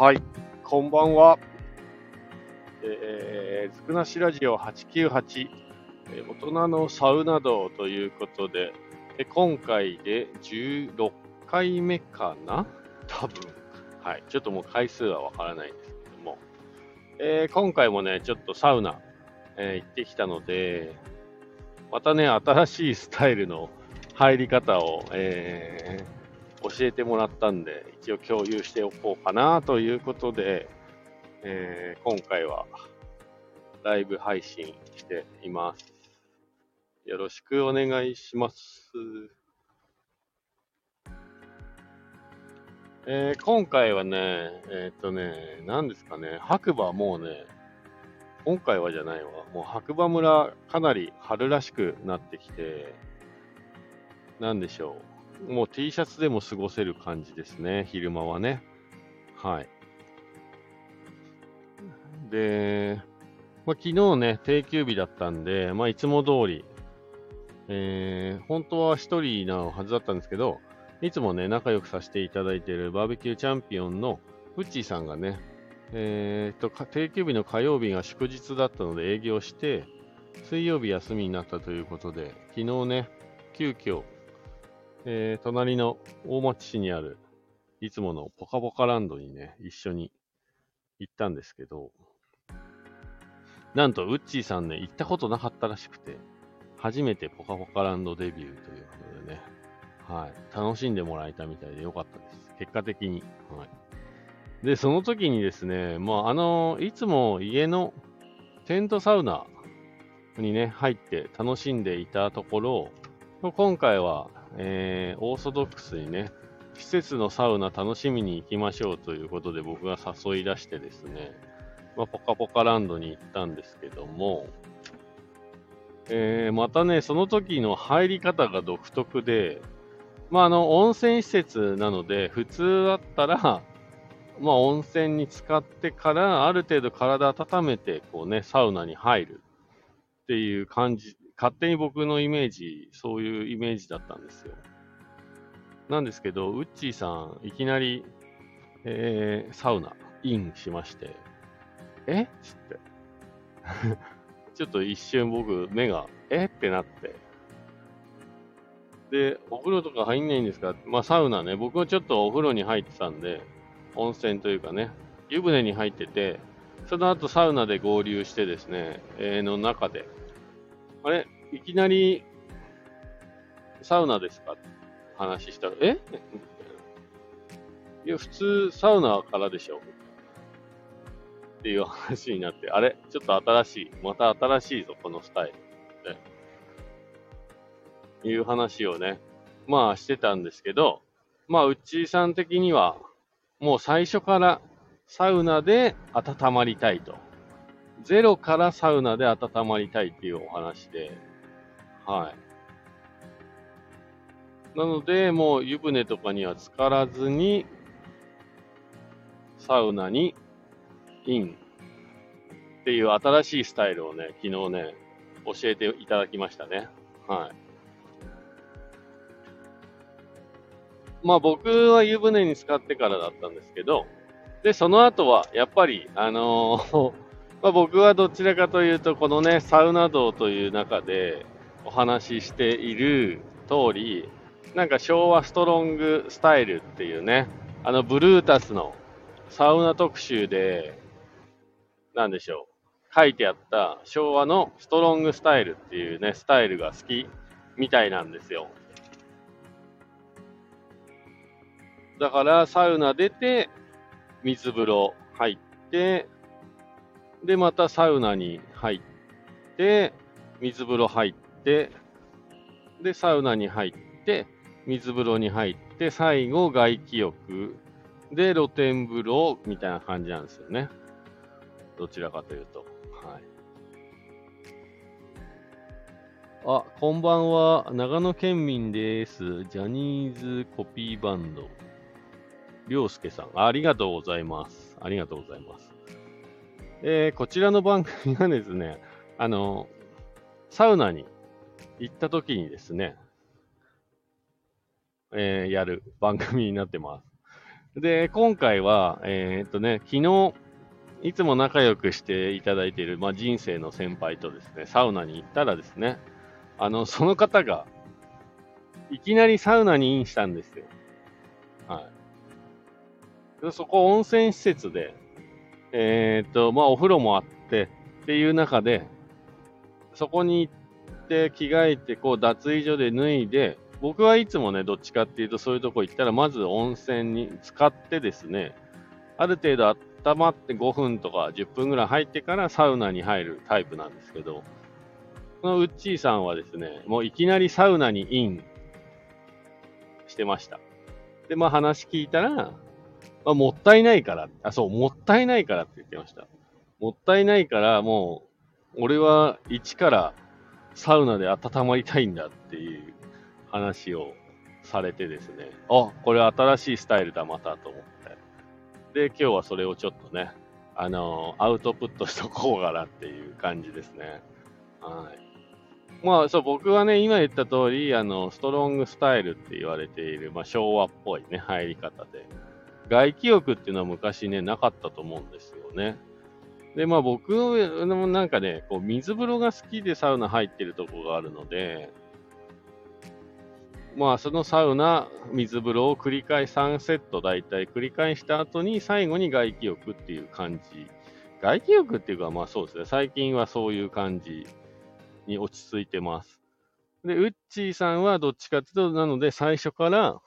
はい、こんばんは。えー、ずくなしラジオ898、えー、大人のサウナ道ということで、え今回で16回目かな？多分。はい。ちょっともう回数はわからないんですけども。えー、今回もね、ちょっとサウナ、えー、行ってきたので、またね、新しいスタイルの入り方を、えー、教えてもらったんで、一応共有しておこうかなということで、えー、今回はライブ配信しています。よろしくお願いします。えー、今回はね、えー、っとね、何ですかね、白馬もうね、今回はじゃないわ、もう白馬村かなり春らしくなってきて、なんでしょう。もう T シャツでも過ごせる感じですね、昼間はね。はい。で、まあ、昨日ね、定休日だったんで、まあ、いつも通り、えー、本当は一人なはずだったんですけど、いつもね、仲良くさせていただいているバーベキューチャンピオンのウッチーさんがね、えー、と、定休日の火曜日が祝日だったので営業して、水曜日休みになったということで、昨日ね、急遽えー、隣の大町市にある、いつものポカポカランドにね、一緒に行ったんですけど、なんと、ウッチーさんね、行ったことなかったらしくて、初めてポカポカランドデビューということでね、はい、楽しんでもらえたみたいでよかったです。結果的に。はい。で、その時にですね、まあ、あの、いつも家のテントサウナにね、入って楽しんでいたところ、今回はえー、オーソドックスにね、施設のサウナ楽しみに行きましょうということで僕が誘い出してですね、まあ、ポカポカランドに行ったんですけども、えー、またね、その時の入り方が独特で、まあ、あの、温泉施設なので、普通だったら、まあ、温泉に浸かってから、ある程度体温めて、こうね、サウナに入るっていう感じ勝手に僕のイメージ、そういうイメージだったんですよ。なんですけど、ウッチーさん、いきなり、えー、サウナ、インしまして、え？っつって。ちょっと一瞬僕、目が、え？ってなって。で、お風呂とか入んないんですか？まあ、サウナね、僕もちょっとお風呂に入ってたんで、温泉というかね、湯船に入ってて、その後サウナで合流してですね、えー、の中で、あれ？いきなり、サウナですか？って話したら、え？いや、普通、サウナからでしょっていう話になって、あれ？ちょっと新しい。また新しいぞ、このスタイル。っていう話をね、まあしてたんですけど、まあ、うっちーさん的には、もう最初からサウナで温まりたいと。ゼロからサウナで温まりたいっていうお話で、はい。なので、もう湯船とかには浸からずに、サウナにインっていう新しいスタイルをね、昨日ね、教えていただきましたね。はい。まあ僕は湯船に浸かってからだったんですけど、で、その後は、やっぱり、あのーまあ、僕はどちらかというと、このね、サウナ道という中でお話ししている通り、なんか昭和ストロングスタイルっていうね、あのブルータスのサウナ特集で、なんでしょう、書いてあった昭和のストロングスタイルっていうね、スタイルが好きみたいなんですよ。だからサウナ出て、水風呂入って、で、またサウナに入って、水風呂入って、で、サウナに入って、水風呂に入って、最後、外気浴、で、露天風呂みたいな感じなんですよね。どちらかというと。はい。あ、こんばんは。長野県民です。ジャニーズコピーバンド。りょうすけさん。ありがとうございます。ありがとうございます。えー、こちらの番組はですね、あの、サウナに行った時にですね、えー、やる番組になってます。で、今回は、えー、っとね、昨日、いつも仲良くしていただいている、まあ、人生の先輩とですね、サウナに行ったらですね、あの、その方が、いきなりサウナにインしたんですよ。はい。でそこ温泉施設で、えー、っと、まあ、お風呂もあってっていう中で、そこに行って着替えて、こう、脱衣所で脱いで、僕はいつもね、どっちかっていうと、そういうとこ行ったら、まず温泉に使ってですね、ある程度温まって5分とか10分ぐらい入ってからサウナに入るタイプなんですけど、このウッチーさんはですね、もういきなりサウナにインしてました。で、まあ話聞いたら、まあ、もったいないから、あ、そう、もったいないからって言ってました。もったいないから、もう、俺は一からサウナで温まりたいんだっていう話をされてですね、あ、これ新しいスタイルだ、またと思って。で、今日はそれをちょっとね、あのー、アウトプットしとこうかなっていう感じですね。はい。まあ、そう、僕はね、今言った通り、あの、ストロングスタイルって言われている、まあ、昭和っぽいね、入り方で。外気浴っていうのは昔ね、なかったと思うんですよね。で、まあ僕のなんかね、こう水風呂が好きでサウナ入ってるとこがあるので、まあそのサウナ、水風呂を繰り返し3セット大体繰り返した後に最後に外気浴っていう感じ。外気浴っていうかまあそうですね、最近はそういう感じに落ち着いてます。で、ウッチーさんはどっちかっていうと、なので最初から、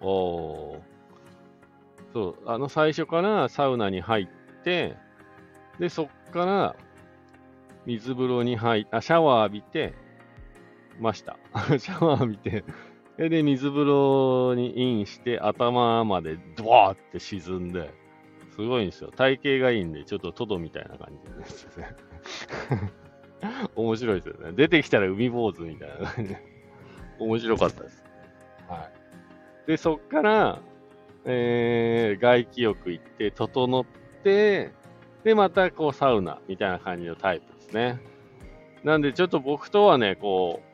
おー、そう、あの最初からサウナに入って、で、そっから水風呂に入っあ、シャワー浴びて、ました。シャワー浴びて、で、水風呂にインして、頭までドワーって沈んで、すごいんですよ。体型がいいんで、ちょっとトドみたいな感じですね。面白いですよね。出てきたら海坊主みたいな感じ。面白かったです。はい。で、そっから、えー、外気浴行って、整って、で、またこうサウナみたいな感じのタイプですね。なんでちょっと僕とはね、こう、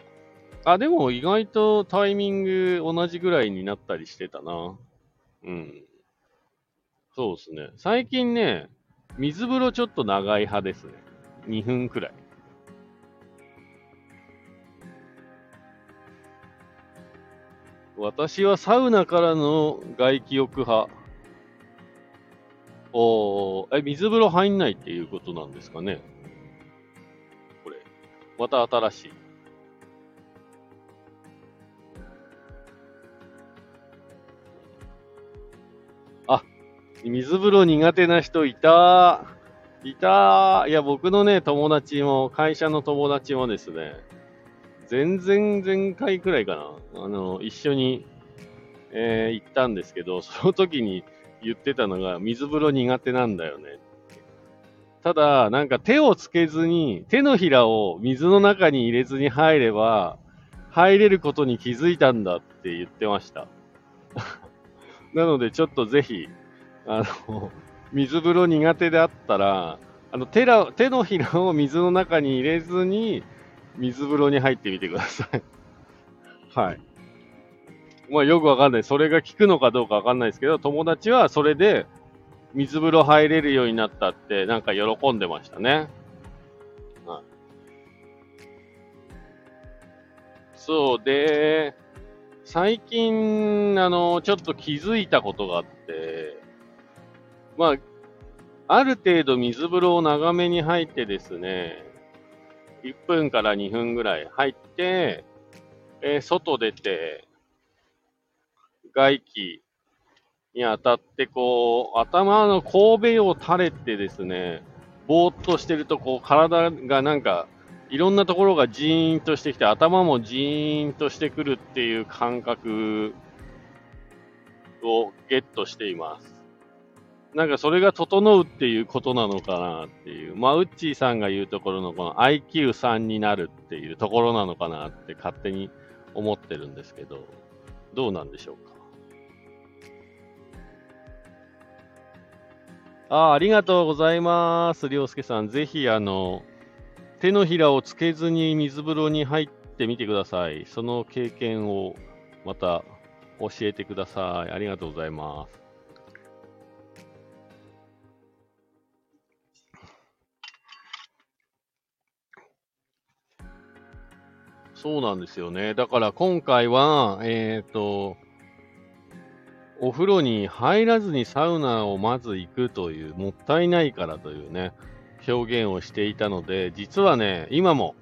あ、でも意外とタイミング同じぐらいになったりしてたな。うん。そうですね。最近ね、水風呂ちょっと長い派ですね。2分くらい。私はサウナからの外気浴派。おえ、水風呂入んないっていうことなんですかね？これ。また新しい。あ、水風呂苦手な人いたいたいや、僕のね、友達も、会社の友達もですね、前々前回くらいかな、あの、一緒に、えー、行ったんですけど、その時に言ってたのが、水風呂苦手なんだよね。ただ、なんか手をつけずに、手のひらを水の中に入れずに入れば、入れることに気づいたんだって言ってました。なので、ちょっとぜひ、あの、水風呂苦手であったら、あの手ら手のひらを水の中に入れずに、水風呂に入ってみてください。はい。まあよくわかんない。それが効くのかどうかわかんないですけど、友達はそれで水風呂入れるようになったって、なんか喜んでましたね。はい。そうで、最近、あの、ちょっと気づいたことがあって、まあ、ある程度水風呂を長めに入ってですね、1分から2分ぐらい入って、えー、外出て、外気に当たって、こう、頭の神戸を垂れてですね、ぼーっとしてると、こう、体がなんか、いろんなところがジーンとしてきて、頭もジーンとしてくるっていう感覚をゲットしています。なんかそれが整うっていうことなのかなっていう、まあ、ウッチーさんが言うところのこの IQ3 になるっていうところなのかなって勝手に思ってるんですけど、どうなんでしょうか？ああ、ありがとうございます。りょうすけさん。ぜひ、あの、手のひらをつけずに水風呂に入ってみてください。その経験をまた教えてください。ありがとうございます。そうなんですよね。だから今回は、えっ、ー、と、お風呂に入らずにサウナをまず行くという、もったいないからというね、表現をしていたので、実はね、今も、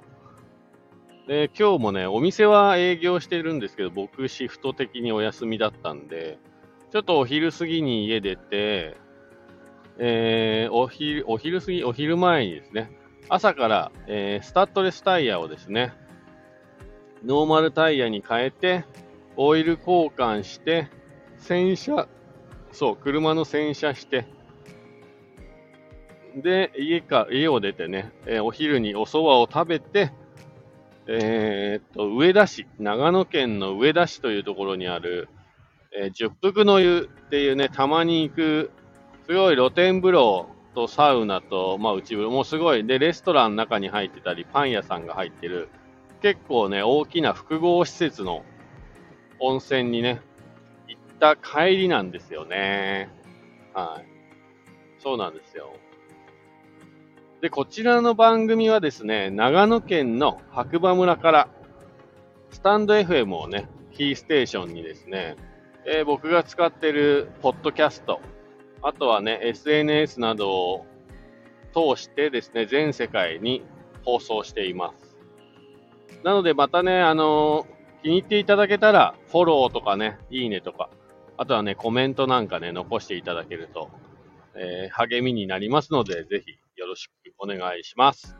で今日もね、お店は営業してるんですけど、僕シフト的にお休みだったんで、ちょっとお昼過ぎに家出て、えー、お昼、お昼過ぎ、お昼前にですね、朝から、えー、スタッドレスタイヤをですね、ノーマルタイヤに変えて、オイル交換して、洗車、そう、車の洗車して、で、家か、家を出てね、えー、お昼にお蕎麦を食べて、えー、っと、上田市、長野県の上田市というところにある、えー、十福の湯っていうね、たまに行く、すごい露天風呂とサウナと、まあ内風呂、もうすごい、で、レストランの中に入ってたり、パン屋さんが入ってる、結構ね、大きな複合施設の温泉にね、行った帰りなんですよね。はい。そうなんですよ。で、こちらの番組はですね、長野県の白馬村から、スタンド FM をね、キーステーションにですね、えー、僕が使ってるポッドキャスト、あとはね、SNS などを通してですね、全世界に放送しています。なのでまたね、あの、気に入っていただけたら、フォローとかね、いいねとか、あとはね、コメントなんかね、残していただけると、えー、励みになりますので、ぜひよろしくお願いします。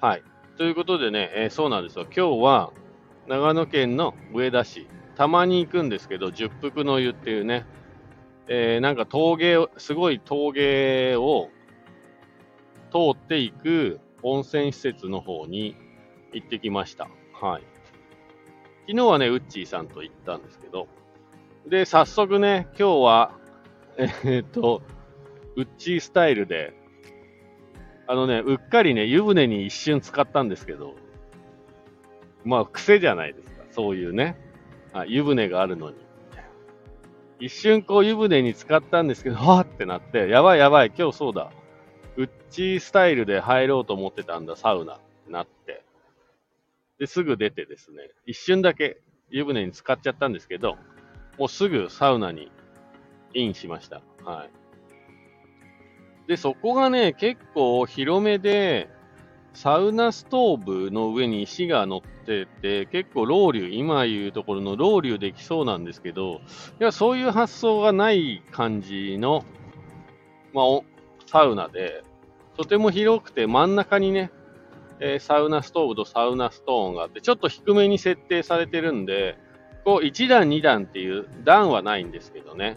はい。ということでね、えー、そうなんですよ。今日は、長野県の上田市、たまに行くんですけど、十福の湯っていうね、えー、なんか峠を、すごい峠を通っていく温泉施設の方に行ってきました。はい。昨日はね、ウッチーさんと行ったんですけど、で、早速ね、今日は、えー、っと、ウッチースタイルで、あのね、うっかりね、湯船に一瞬使ったんですけど、まあ、癖じゃないですか。そういうね。あ湯船があるのに。一瞬こう湯船に使ったんですけど、はぁってなって、やばいやばい、今日そうだ。ウッチースタイルで入ろうと思ってたんだ、サウナ。なって。で、すぐ出てですね、一瞬だけ湯船に使っちゃったんですけど、もうすぐサウナにインしました。はい。で、そこがね、結構広めで、サウナストーブの上に石が乗ってて、結構ロウリュ、今言うところのロウリュできそうなんですけど、いや、そういう発想がない感じの、まあ、サウナで、とても広くて真ん中にね、えー、サウナストーブとサウナストーンがあって、ちょっと低めに設定されてるんで、こう1段2段っていう段はないんですけどね。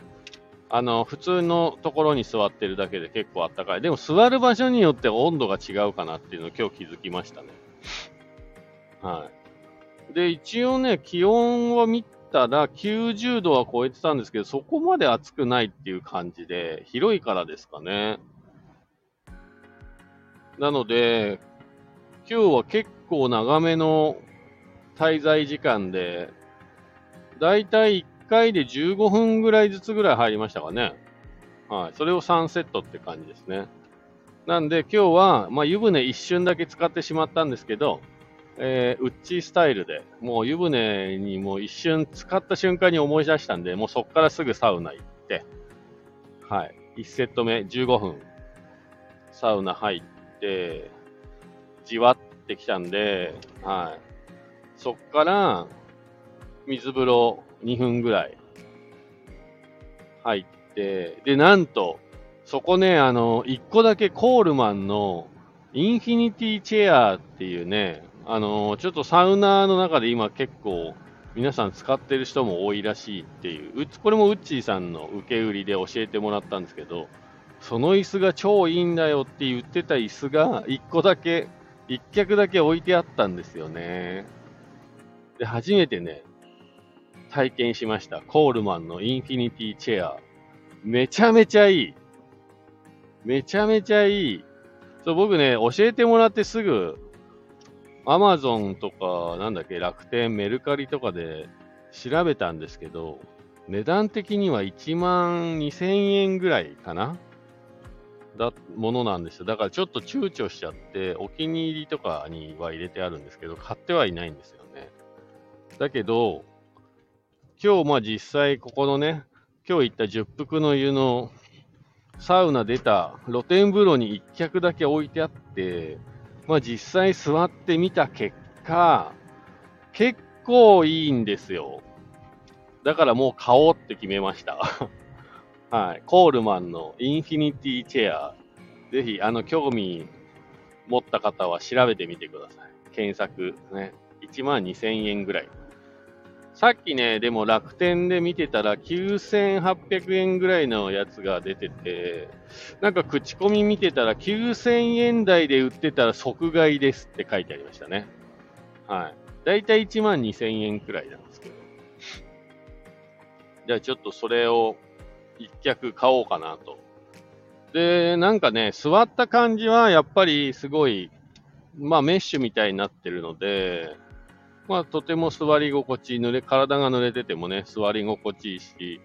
あの、普通のところに座ってるだけで結構あったかい。でも座る場所によって温度が違うかなっていうのを今日気づきましたね。はい。で、一応ね、気温を見たら90度は超えてたんですけど、そこまで暑くないっていう感じで、広いからですかね。なので、今日は結構長めの滞在時間で、だいたい1回で15分ぐらいずつぐらい入りましたかね。はい。それを3セットって感じですね。なんで今日は、まあ、湯船一瞬だけ使ってしまったんですけど、えー、ウッチースタイルで、もう湯船にもう一瞬使った瞬間に思い出したんで、もうそこからすぐサウナ行って、はい。1セット目15分、サウナ入って、じわってきたんで、はい。そっから、水風呂2分ぐらい入って、で、なんと、そこね、あの、1個だけコールマンのインフィニティチェアっていうね、あの、ちょっとサウナーの中で今結構皆さん使ってる人も多いらしいっていう、うこれもウッチーさんの受け売りで教えてもらったんですけど、その椅子が超いいんだよって言ってた椅子が1個だけ、1脚だけ置いてあったんですよね。で、初めてね、体験しました。コールマンのインフィニティチェア。めちゃめちゃいい。めちゃめちゃいい。そう、僕ね、教えてもらってすぐ、アマゾンとか、なんだっけ、楽天、メルカリとかで調べたんですけど、値段的には1万2000円ぐらいかなだ、ものなんですよ。だからちょっと躊躇しちゃって、お気に入りとかには入れてあるんですけど、買ってはいないんですよね。だけど、今日まあ実際ここのね、今日行った十福の湯のサウナ出た露天風呂に一脚だけ置いてあって、まあ実際座ってみた結果、結構いいんですよ。だからもう買おうって決めました。はい。コールマンのインフィニティチェア。ぜひ、あの、興味持った方は調べてみてください。検索ね。1万2000円ぐらい。さっきね、でも楽天で見てたら9800円ぐらいのやつが出てて、なんか口コミ見てたら9000円台で売ってたら即買いですって書いてありましたね。はい。だいたい1万2000円くらいなんですけど。じゃあちょっとそれを一脚買おうかなと。で、なんかね、座った感じはやっぱりすごい、まあメッシュみたいになってるので、まあとても座り心地、濡れ、体が濡れててもね、座り心地いいし、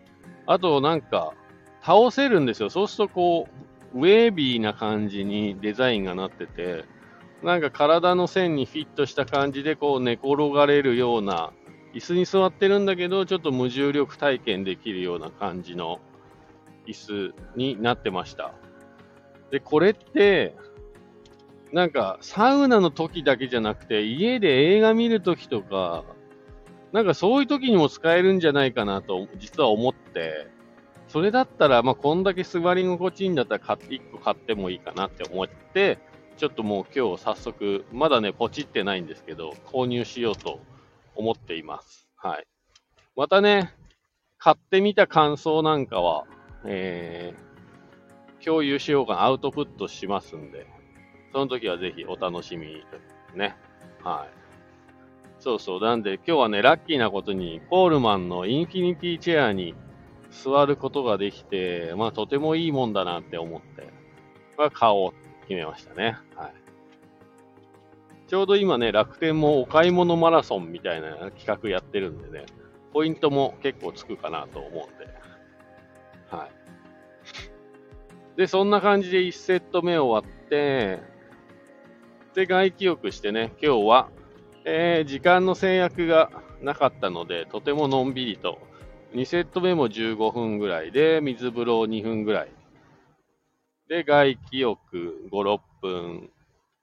あとなんか倒せるんですよ。そうするとこう、ウェービーな感じにデザインがなってて、なんか体の線にフィットした感じでこう寝転がれるような、椅子に座ってるんだけど、ちょっと無重力体験できるような感じの椅子になってました。で、これって、なんかサウナの時だけじゃなくて、家で映画見る時とか、なんかそういう時にも使えるんじゃないかなと、実は思って、それだったら、まあ、こんだけ座り心地いいんだったら買って、1個買ってもいいかなって思って、ちょっともう今日早速、まだね、ポチってないんですけど、購入しようと思っています。はい。またね、買ってみた感想なんかは、えー、共有しようかな、アウトプットしますんで、その時はぜひお楽しみにね。はい。そうそう。なんで今日はね、ラッキーなことに、コールマンのインフィニティチェアに座ることができて、まあとてもいいもんだなって思って、まあ買おう決めましたね。はい。ちょうど今ね、楽天もお買い物マラソンみたいな企画やってるんでね、ポイントも結構つくかなと思うんで。はい。で、そんな感じで1セット目終わって、で、外気浴してね、今日は、えー、時間の制約がなかったので、とてものんびりと、2セット目も15分ぐらいで、水風呂2分ぐらいで、外気浴5、6分。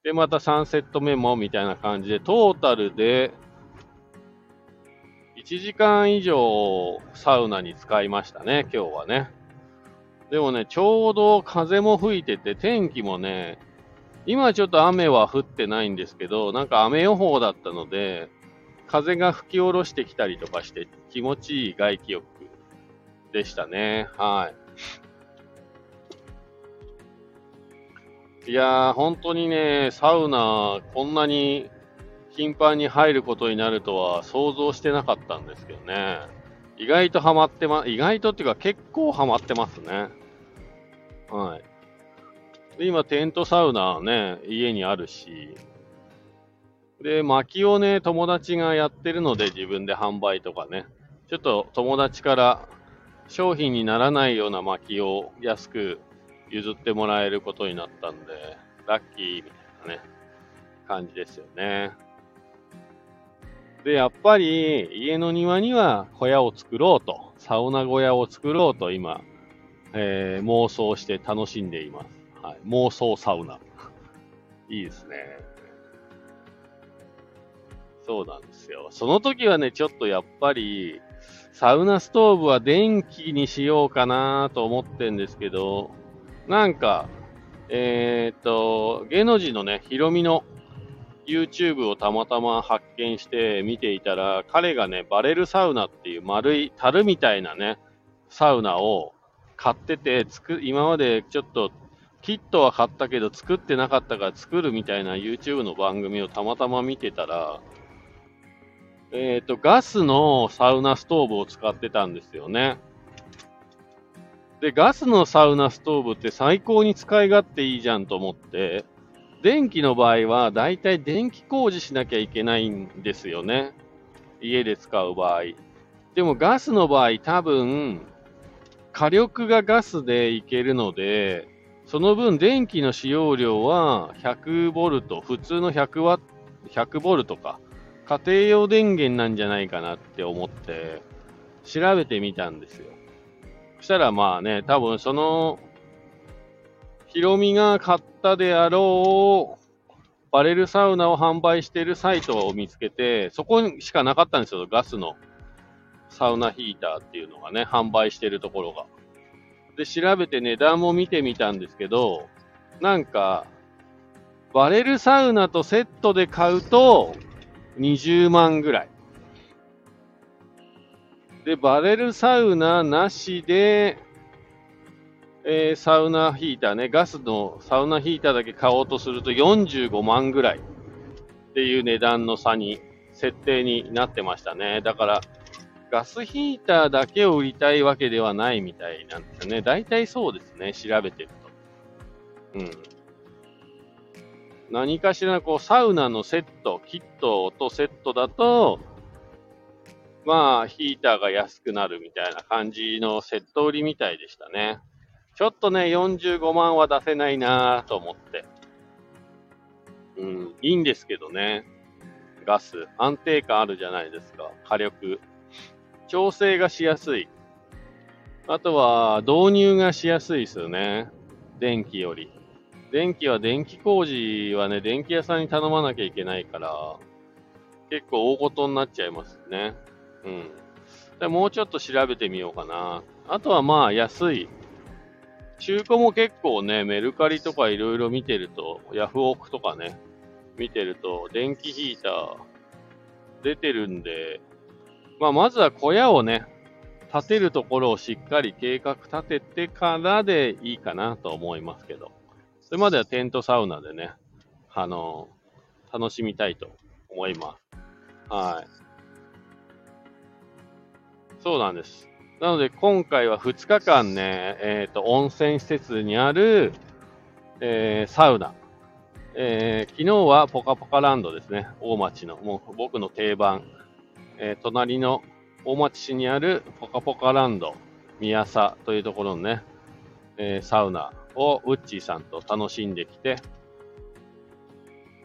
で、また3セット目もみたいな感じで、トータルで1時間以上サウナに使いましたね、今日はね。でもね、ちょうど風も吹いてて、天気もね、今ちょっと雨は降ってないんですけど、なんか雨予報だったので、風が吹き下ろしてきたりとかして気持ちいい外気浴でしたね。はい。いやー、本当にね、サウナ、こんなに頻繁に入ることになるとは想像してなかったんですけどね。意外とハマってま、意外とっていうか結構ハマってますね。はい。で、今、テントサウナね、家にあるし、で、薪をね、友達がやってるので自分で販売とかね、ちょっと友達から商品にならないような薪を安く譲ってもらえることになったんで、ラッキーみたいなね、感じですよね。で、やっぱり家の庭には小屋を作ろうと、サウナ小屋を作ろうと今、えー、妄想して楽しんでいます。はい、妄想サウナ。いいですね。そうなんですよ。その時はね、ちょっとやっぱり、サウナストーブは電気にしようかなと思ってんですけど、なんか、えー、っと、芸能人のね、ヒロミの YouTube をたまたま発見して見ていたら、彼がね、バレルサウナっていう丸い樽みたいなね、サウナを買ってて、つく、今までちょっと、キットは買ったけど作ってなかったから作るみたいな YouTube の番組をたまたま見てたら、えっ、と、ガスのサウナストーブを使ってたんですよね。で、ガスのサウナストーブって最高に使い勝手いいじゃんと思って、電気の場合はだいたい電気工事しなきゃいけないんですよね。家で使う場合。でもガスの場合多分、火力がガスでいけるので、その分電気の使用量は100ボルト、普通の100ワ100ボルトか、家庭用電源なんじゃないかなって思って、調べてみたんですよ。そしたらまあね、多分その、ヒロミが買ったであろう、バレルサウナを販売しているサイトを見つけて、そこしかなかったんですよ、ガスのサウナヒーターっていうのがね、販売してるところが。で、調べて値段も見てみたんですけど、なんか、バレルサウナとセットで買うと20万ぐらい。で、バレルサウナなしで、えー、サウナヒーターね、ガスのサウナヒーターだけ買おうとすると45万ぐらいっていう値段の差に、設定になってましたね。だから、ガスヒーターだけを売りたいわけではないみたいなんですよね。大体そうですね、調べてると。うん。何かしらこう、サウナのセット、キットとセットだと、まあ、ヒーターが安くなるみたいな感じのセット売りみたいでしたね。ちょっとね、45万は出せないなぁと思って。うん、いいんですけどね。ガス。安定感あるじゃないですか。火力。調整がしやすい。あとは、導入がしやすいですよね。電気より。電気は電気工事はね、電気屋さんに頼まなきゃいけないから、結構大事になっちゃいますね。うん。でもうちょっと調べてみようかな。あとはまあ安い。中古も結構ね、メルカリとかいろいろ見てると、ヤフオクとかね、見てると、電気ヒーター出てるんで、まあ、まずは小屋をね、建てるところをしっかり計画立ててからでいいかなと思いますけど、それまではテントサウナでね、あのー、楽しみたいと思います。はい。そうなんです。なので、今回は2日間ね、えっ、ー、と、温泉施設にある、えー、サウナ。えー、昨日はポカポカランドですね。大町の、もう僕の定番。えー、隣の大町市にあるポカポカランド宮佐というところのね、えー、サウナをウッチーさんと楽しんできて、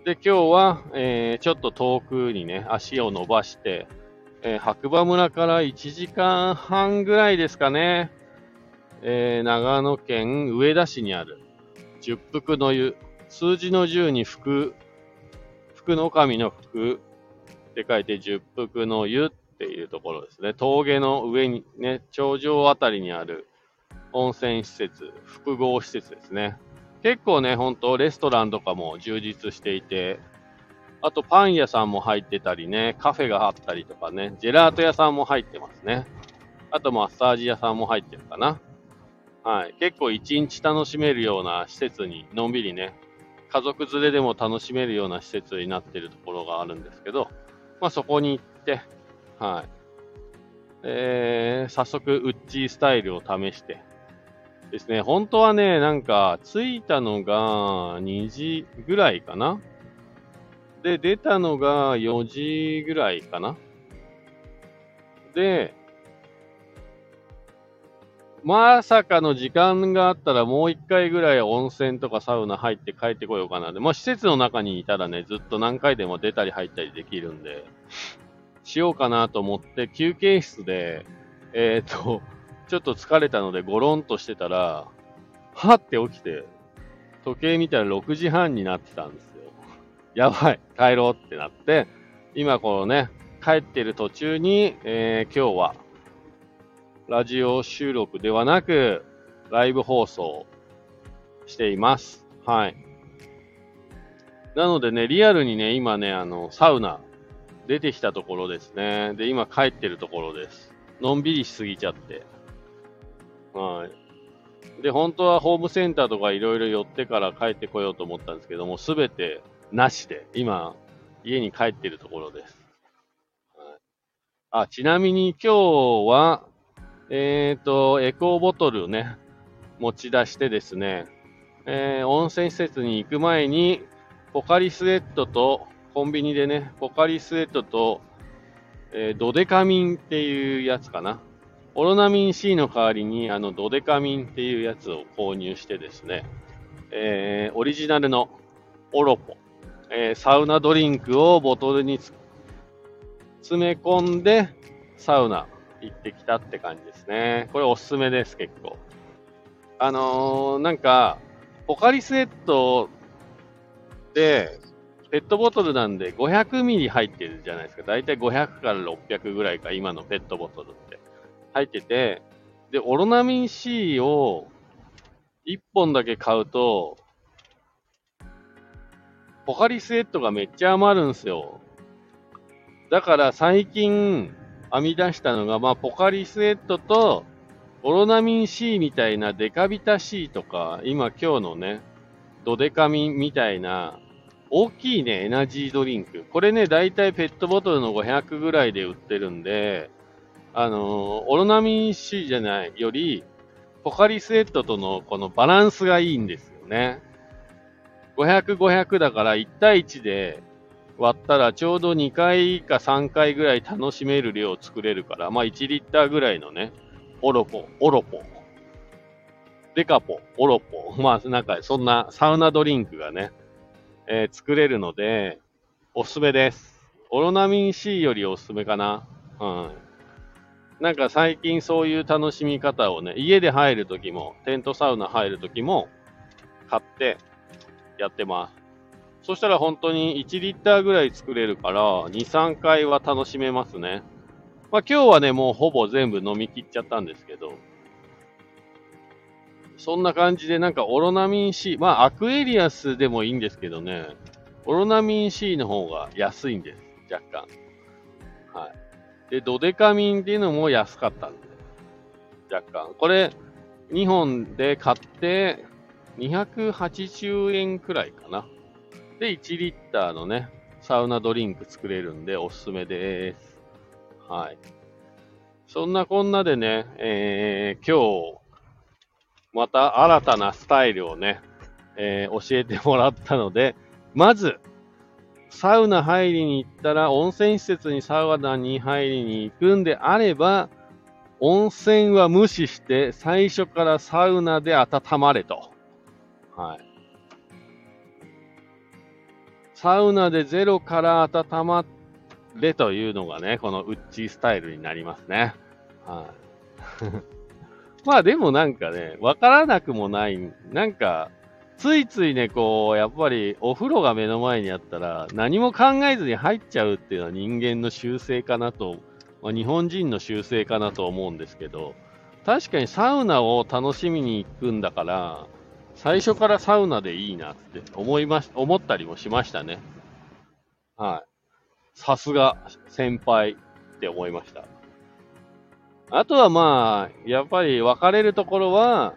で、今日は、えー、ちょっと遠くにね、足を伸ばして、えー、白馬村から1時間半ぐらいですかね、えー、長野県上田市にある。十福の湯、数字の10に福、福の神の福。って書いて十福の湯っていうところですね。峠の上にね、頂上あたりにある。温泉施設、複合施設ですね。結構ね、ほんとレストランとかも充実していて、あとパン屋さんも入ってたりね、カフェがあったりとかね、ジェラート屋さんも入ってますね。あとマッサージ屋さんも入ってるかな。はい。結構一日楽しめるような施設にのんびりね、家族連れでも楽しめるような施設になってるところがあるんですけど、まあそこに行って、はい。えー、早速、ウッチースタイルを試して、ですね、本当はね、なんか、着いたのが2時ぐらいかなで、出たのが4時ぐらいかなで、まさかの時間があったらもう一回ぐらい温泉とかサウナ入って帰ってこようかなで、まあ施設の中にいたらね、ずっと何回でも出たり入ったりできるんで、しようかなと思って休憩室で、えっ、と、ちょっと疲れたのでゴロンとしてたら、はって起きて、時計見たら6時半になってたんです。やばい、帰ろうってなって、今このね、帰ってる途中に、えー、今日はラジオ収録ではなく、ライブ放送しています。はい。なのでね、リアルにね、今ね、あの、サウナ出てきたところですね。で、今帰ってるところです。のんびりしすぎちゃって。はい。で、本当はホームセンターとかいろいろ寄ってから帰ってこようと思ったんですけども、すべてなしで、今、家に帰ってるところです。あ、ちなみに今日は、えっ、ー、と、エコーボトルね、持ち出してですね、えー、温泉施設に行く前に、ポカリスエットと、コンビニでね、ポカリスエットと、えー、ドデカミンっていうやつかな。オロナミン C の代わりに、あの、ドデカミンっていうやつを購入してですね、えー、オリジナルのオロポ、えー、サウナドリンクをボトルに詰め込んで、サウナ行ってきたって感じですね。これおすすめです、結構。あのー、なんか、ポカリスエットで、ペットボトルなんで500ミリ入ってるじゃないですか。だいたい500から600ぐらいか、今のペットボトルって。入ってて、で、オロナミン C を1本だけ買うと、ポカリスエットがめっちゃ余るんすよ。だから最近編み出したのが、まあ、ポカリスエットとオロナミン C みたいなデカビタ C とか、今今日のね、ドデカミンみたいな大きいね、エナジードリンク。これね、だいたいペットボトルの500ぐらいで売ってるんで、あのー、オロナミン C じゃないより、ポカリスエットとのこのバランスがいいんですよね。500、500だから1対1で割ったらちょうど2回か3回ぐらい楽しめる量を作れるから、まあ1リッターぐらいのね、オロポ、オロポ、デカポ、オロポ、まあなんかそんなサウナドリンクがね、えー、作れるので、おすすめです。オロナミン C よりおすすめかな。うん。なんか最近そういう楽しみ方をね、家で入るときも、テントサウナ入るときも、買ってやってます。そしたら本当に1リッターぐらい作れるから、2、3回は楽しめますね。まあ今日はね、もうほぼ全部飲み切っちゃったんですけど、そんな感じで、なんかオロナミン C、まあアクエリアスでもいいんですけどね、オロナミン C の方が安いんです、若干。はい。で、ドデカミンっていうのも安かったんで、若干。これ、2本で買って、280円くらいかな。で、1リッターのね、サウナドリンク作れるんでおすすめです。はい。そんなこんなでね、えー、今日、また新たなスタイルをね、えー、教えてもらったので、まず、サウナ入りに行ったら、温泉施設にサウナに入りに行くんであれば、温泉は無視して、最初からサウナで温まれと。はい。サウナでゼロから温まれというのがね、このウッチースタイルになりますね。はい。まあでもなんかね、わからなくもない。なんか、ついついね、こう、やっぱりお風呂が目の前にあったら、何も考えずに入っちゃうっていうのは人間の習性かなと、まあ、日本人の習性かなと思うんですけど、確かにサウナを楽しみに行くんだから、最初からサウナでいいなって思いまし、思ったりもしましたね。はい。さすが先輩って思いました。あとはまあ、やっぱり分かれるところは、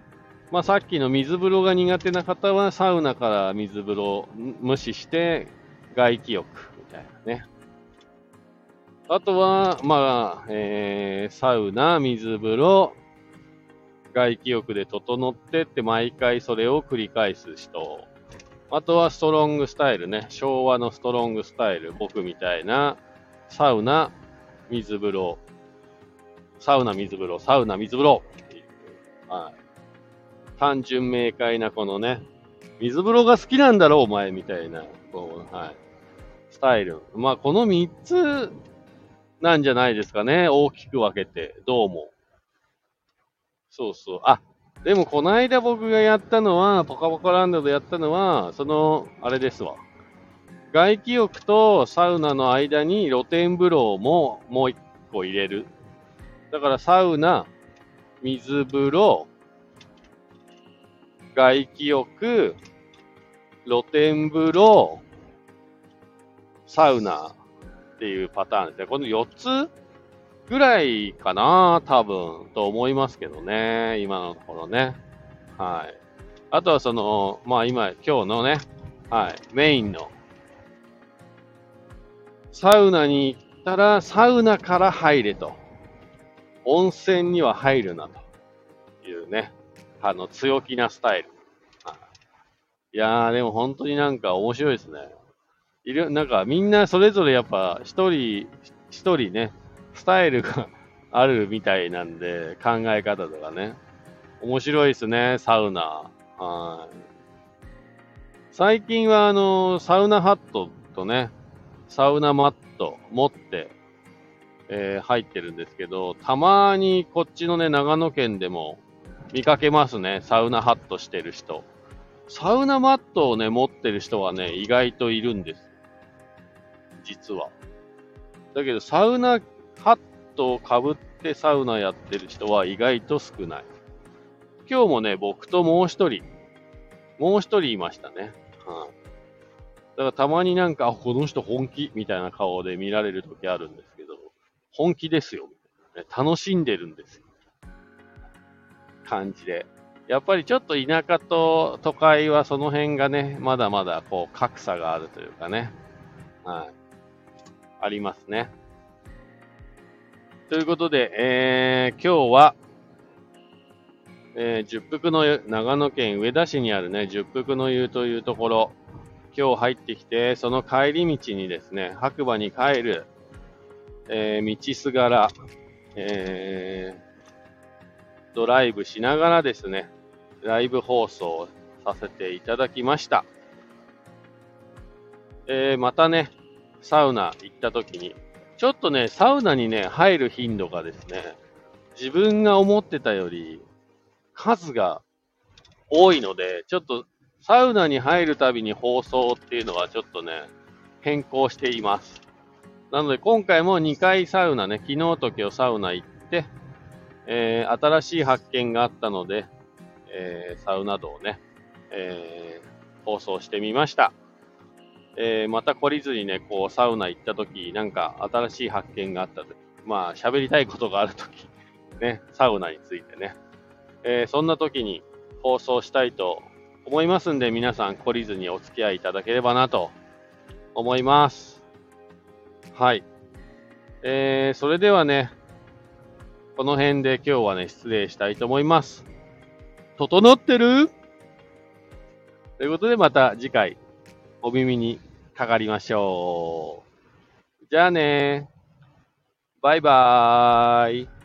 まあさっきの水風呂が苦手な方はサウナから水風呂無視して外気浴みたいなね。あとは、まあ、えー、サウナ、水風呂、外気浴で整ってって毎回それを繰り返す人。あとはストロングスタイルね。昭和のストロングスタイル。僕みたいなサウナ、水風呂、サウナ水風呂、サウナ水風呂、はい。単純明快なこのね、水風呂が好きなんだろう、お前みたいな、こう、はい。スタイル。まあ、この3つなんじゃないですかね。大きく分けて、どうも。そうそう。あ、でもこの間僕がやったのは、ポカポカランドでやったのは、その、あれですわ。外気浴とサウナの間に露天風呂ももう一個入れるだからサウナ、水風呂、外気浴、露天風呂、サウナっていうパターンですね。この4つぐらいかな多分、と思いますけどね。今のところね。はい。あとはその、まあ今、今日のね、はい、メインの、サウナに行ったら、サウナから入れと。温泉には入るなというね、あの、強気なスタイル。はいやー、でも本当になんか面白いですね。いる、なんかみんなそれぞれやっぱ一人、一人ね、スタイルがあるみたいなんで、考え方とかね。面白いですね、サウナ。はい。最近はあの、サウナハットとね、サウナマット持って、えー、入ってるんですけど、たまにこっちのね、長野県でも見かけますね、サウナハットしてる人。サウナマットをね、持ってる人はね、意外といるんです。実は。だけど、サウナハットをかぶってサウナやってる人は意外と少ない。今日もね、僕ともう一人、もう一人いましたね。はい、だからたまになんか、この人本気みたいな顔で見られる時あるんですけど、本気ですよ。楽しんでるんですよ。感じで。やっぱりちょっと田舎と都会はその辺がね、まだまだこう格差があるというかね。はい。ありますね。ということで、えー、今日は、えー、十福の湯、長野県上田市にあるね、十福の湯というところ、今日入ってきて、その帰り道にですね、白馬に帰る、えー、道すがら、えー、ドライブしながらですね、ライブ放送させていただきました。えー、またね、サウナ行った時に、ちょっとね、サウナにね、入る頻度がですね、自分が思ってたより数が多いので、ちょっとサウナに入るたびに放送っていうのはちょっとね、変更しています。なので今回も2回サウナね、昨日と今日サウナ行って、えー、新しい発見があったので、えー、サウナ道をね、えー、放送してみました。えー、また懲りずにね、こうサウナ行った時、なんか新しい発見があった時、まあ喋りたいことがある時、ね、サウナについてね、えー、そんな時に放送したいと思いますんで、皆さん懲りずにお付き合いいただければなと思います。はい。えー、それではね、この辺で今日はね、失礼したいと思います。整ってる？ということでまた次回お耳にかかりましょう。じゃあねバイバーイ。